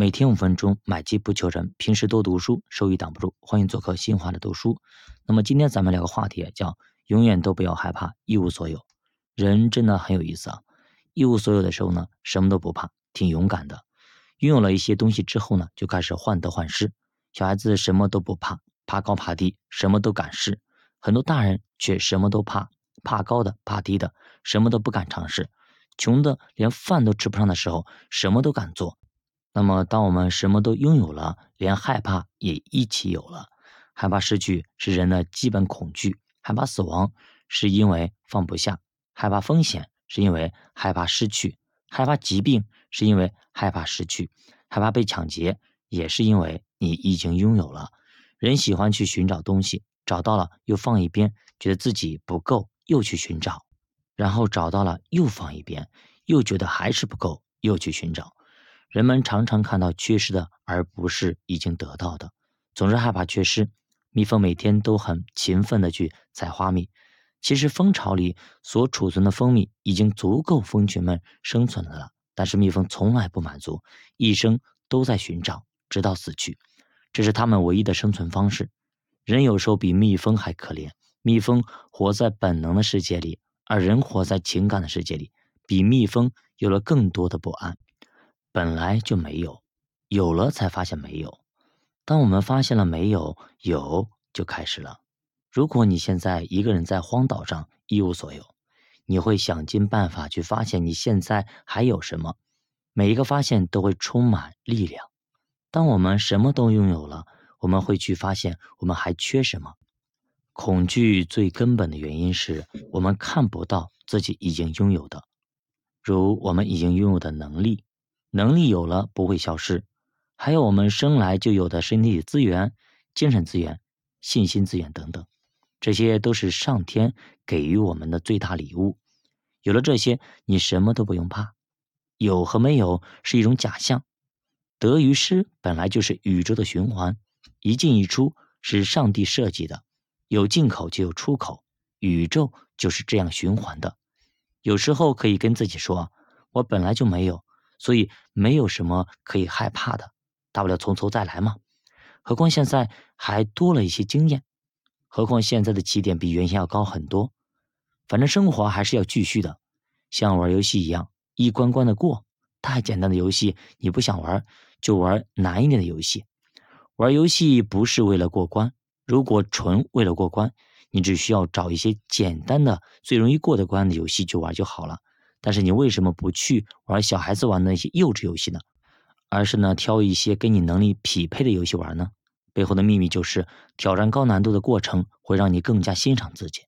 每天五分钟，买机不求人。平时多读书，收益挡不住。欢迎做客新华的读书。那么今天咱们聊个话题，叫永远都不要害怕一无所有。人真的很有意思啊！一无所有的时候呢，什么都不怕，挺勇敢的。拥有了一些东西之后呢，就开始患得患失。小孩子什么都不怕，怕高怕低，什么都敢试。很多大人却什么都怕，怕高的，怕低的，什么都不敢尝试。穷的连饭都吃不上的时候，什么都敢做。那么，当我们什么都拥有了，连害怕也一起有了。害怕失去是人的基本恐惧，害怕死亡是因为放不下，害怕风险是因为害怕失去，害怕疾病是因为害怕失去，害怕被抢劫也是因为你已经拥有了。人喜欢去寻找东西，找到了又放一边，觉得自己不够，又去寻找，然后找到了又放一边，又觉得还是不够，又去寻找。人们常常看到缺失的，而不是已经得到的，总是害怕缺失。蜜蜂每天都很勤奋地去采花蜜，其实蜂巢里所储存的蜂蜜已经足够蜂群们生存的了。但是蜜蜂从来不满足，一生都在寻找，直到死去，这是它们唯一的生存方式。人有时候比蜜蜂还可怜，蜜蜂活在本能的世界里，而人活在情感的世界里，比蜜蜂有了更多的不安。本来就没有，有了才发现没有。当我们发现了没有，有就开始了。如果你现在一个人在荒岛上一无所有，你会想尽办法去发现你现在还有什么。每一个发现都会充满力量。当我们什么都拥有了，我们会去发现我们还缺什么。恐惧最根本的原因是我们看不到自己已经拥有的，如我们已经拥有的能力。能力有了不会消失，还有我们生来就有的身体资源、精神资源、信心资源等等，这些都是上天给予我们的最大礼物。有了这些，你什么都不用怕。有和没有是一种假象，得与失本来就是宇宙的循环，一进一出是上帝设计的，有进口就有出口，宇宙就是这样循环的。有时候可以跟自己说：“我本来就没有。”所以没有什么可以害怕的，大不了从头再来嘛。何况现在还多了一些经验，何况现在的起点比原先要高很多。反正生活还是要继续的，像玩游戏一样，一关关的过。太简单的游戏你不想玩，就玩难一点的游戏。玩游戏不是为了过关，如果纯为了过关，你只需要找一些简单的、最容易过的关的游戏就玩就好了。但是你为什么不去玩小孩子玩的那些幼稚游戏呢？而是呢挑一些跟你能力匹配的游戏玩呢？背后的秘密就是挑战高难度的过程会让你更加欣赏自己。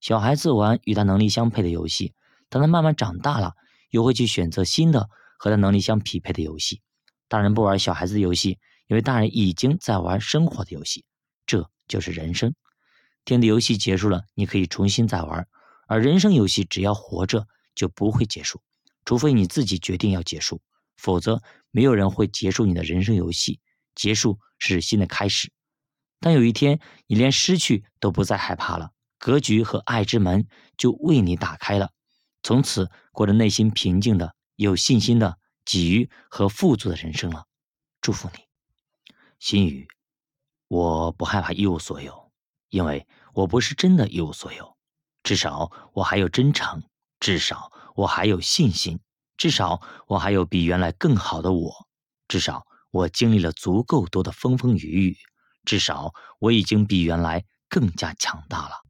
小孩子玩与他能力相配的游戏，当他慢慢长大了，又会去选择新的和他能力相匹配的游戏。大人不玩小孩子的游戏，因为大人已经在玩生活的游戏。这就是人生。天地游戏结束了，你可以重新再玩，而人生游戏只要活着。就不会结束，除非你自己决定要结束，否则没有人会结束你的人生游戏。结束是新的开始。当有一天你连失去都不再害怕了，格局和爱之门就为你打开了，从此过着内心平静的、有信心的、给予和富足的人生了。祝福你，心语。我不害怕一无所有，因为我不是真的一无所有，至少我还有真诚。至少我还有信心，至少我还有比原来更好的我，至少我经历了足够多的风风雨雨，至少我已经比原来更加强大了。